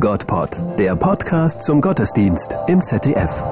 Gottpod, der Podcast zum Gottesdienst im ZDF.